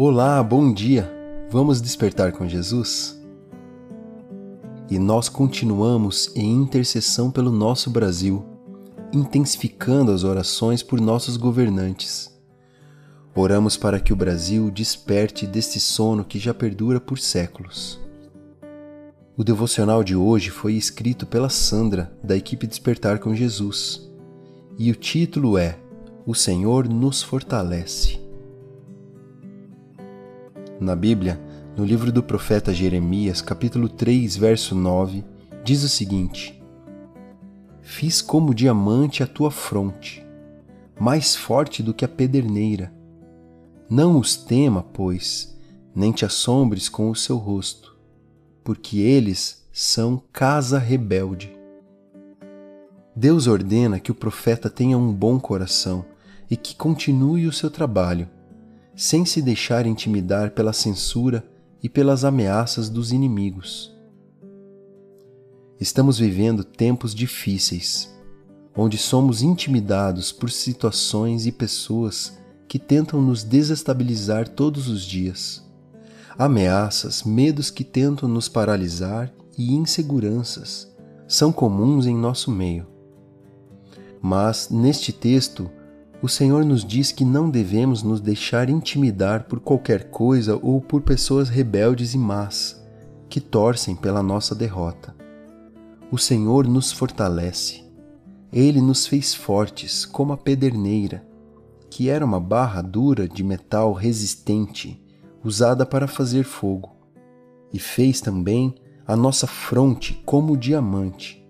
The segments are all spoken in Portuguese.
Olá, bom dia! Vamos despertar com Jesus? E nós continuamos em intercessão pelo nosso Brasil, intensificando as orações por nossos governantes. Oramos para que o Brasil desperte deste sono que já perdura por séculos. O devocional de hoje foi escrito pela Sandra, da equipe Despertar com Jesus, e o título é O Senhor nos fortalece. Na Bíblia, no livro do profeta Jeremias, capítulo 3, verso 9, diz o seguinte: Fiz como diamante a tua fronte, mais forte do que a pederneira. Não os tema, pois, nem te assombres com o seu rosto porque eles são casa rebelde. Deus ordena que o profeta tenha um bom coração e que continue o seu trabalho, sem se deixar intimidar pela censura e pelas ameaças dos inimigos. Estamos vivendo tempos difíceis, onde somos intimidados por situações e pessoas que tentam nos desestabilizar todos os dias ameaças, medos que tentam nos paralisar e inseguranças são comuns em nosso meio. Mas, neste texto, o Senhor nos diz que não devemos nos deixar intimidar por qualquer coisa ou por pessoas rebeldes e más que torcem pela nossa derrota. O Senhor nos fortalece. Ele nos fez fortes como a pederneira, que era uma barra dura de metal resistente usada para fazer fogo, e fez também a nossa fronte como diamante.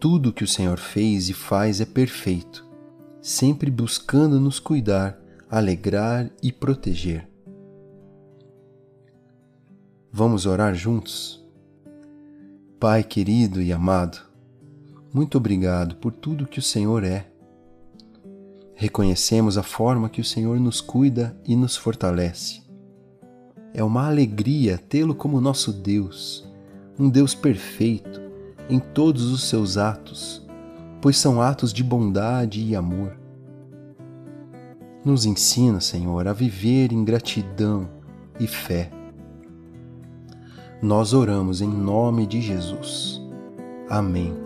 Tudo que o Senhor fez e faz é perfeito, sempre buscando nos cuidar, alegrar e proteger. Vamos orar juntos? Pai querido e amado, muito obrigado por tudo que o Senhor é. Reconhecemos a forma que o Senhor nos cuida e nos fortalece é uma alegria tê-lo como nosso Deus, um Deus perfeito em todos os seus atos, pois são atos de bondade e amor. Nos ensina, Senhor, a viver em gratidão e fé. Nós oramos em nome de Jesus. Amém.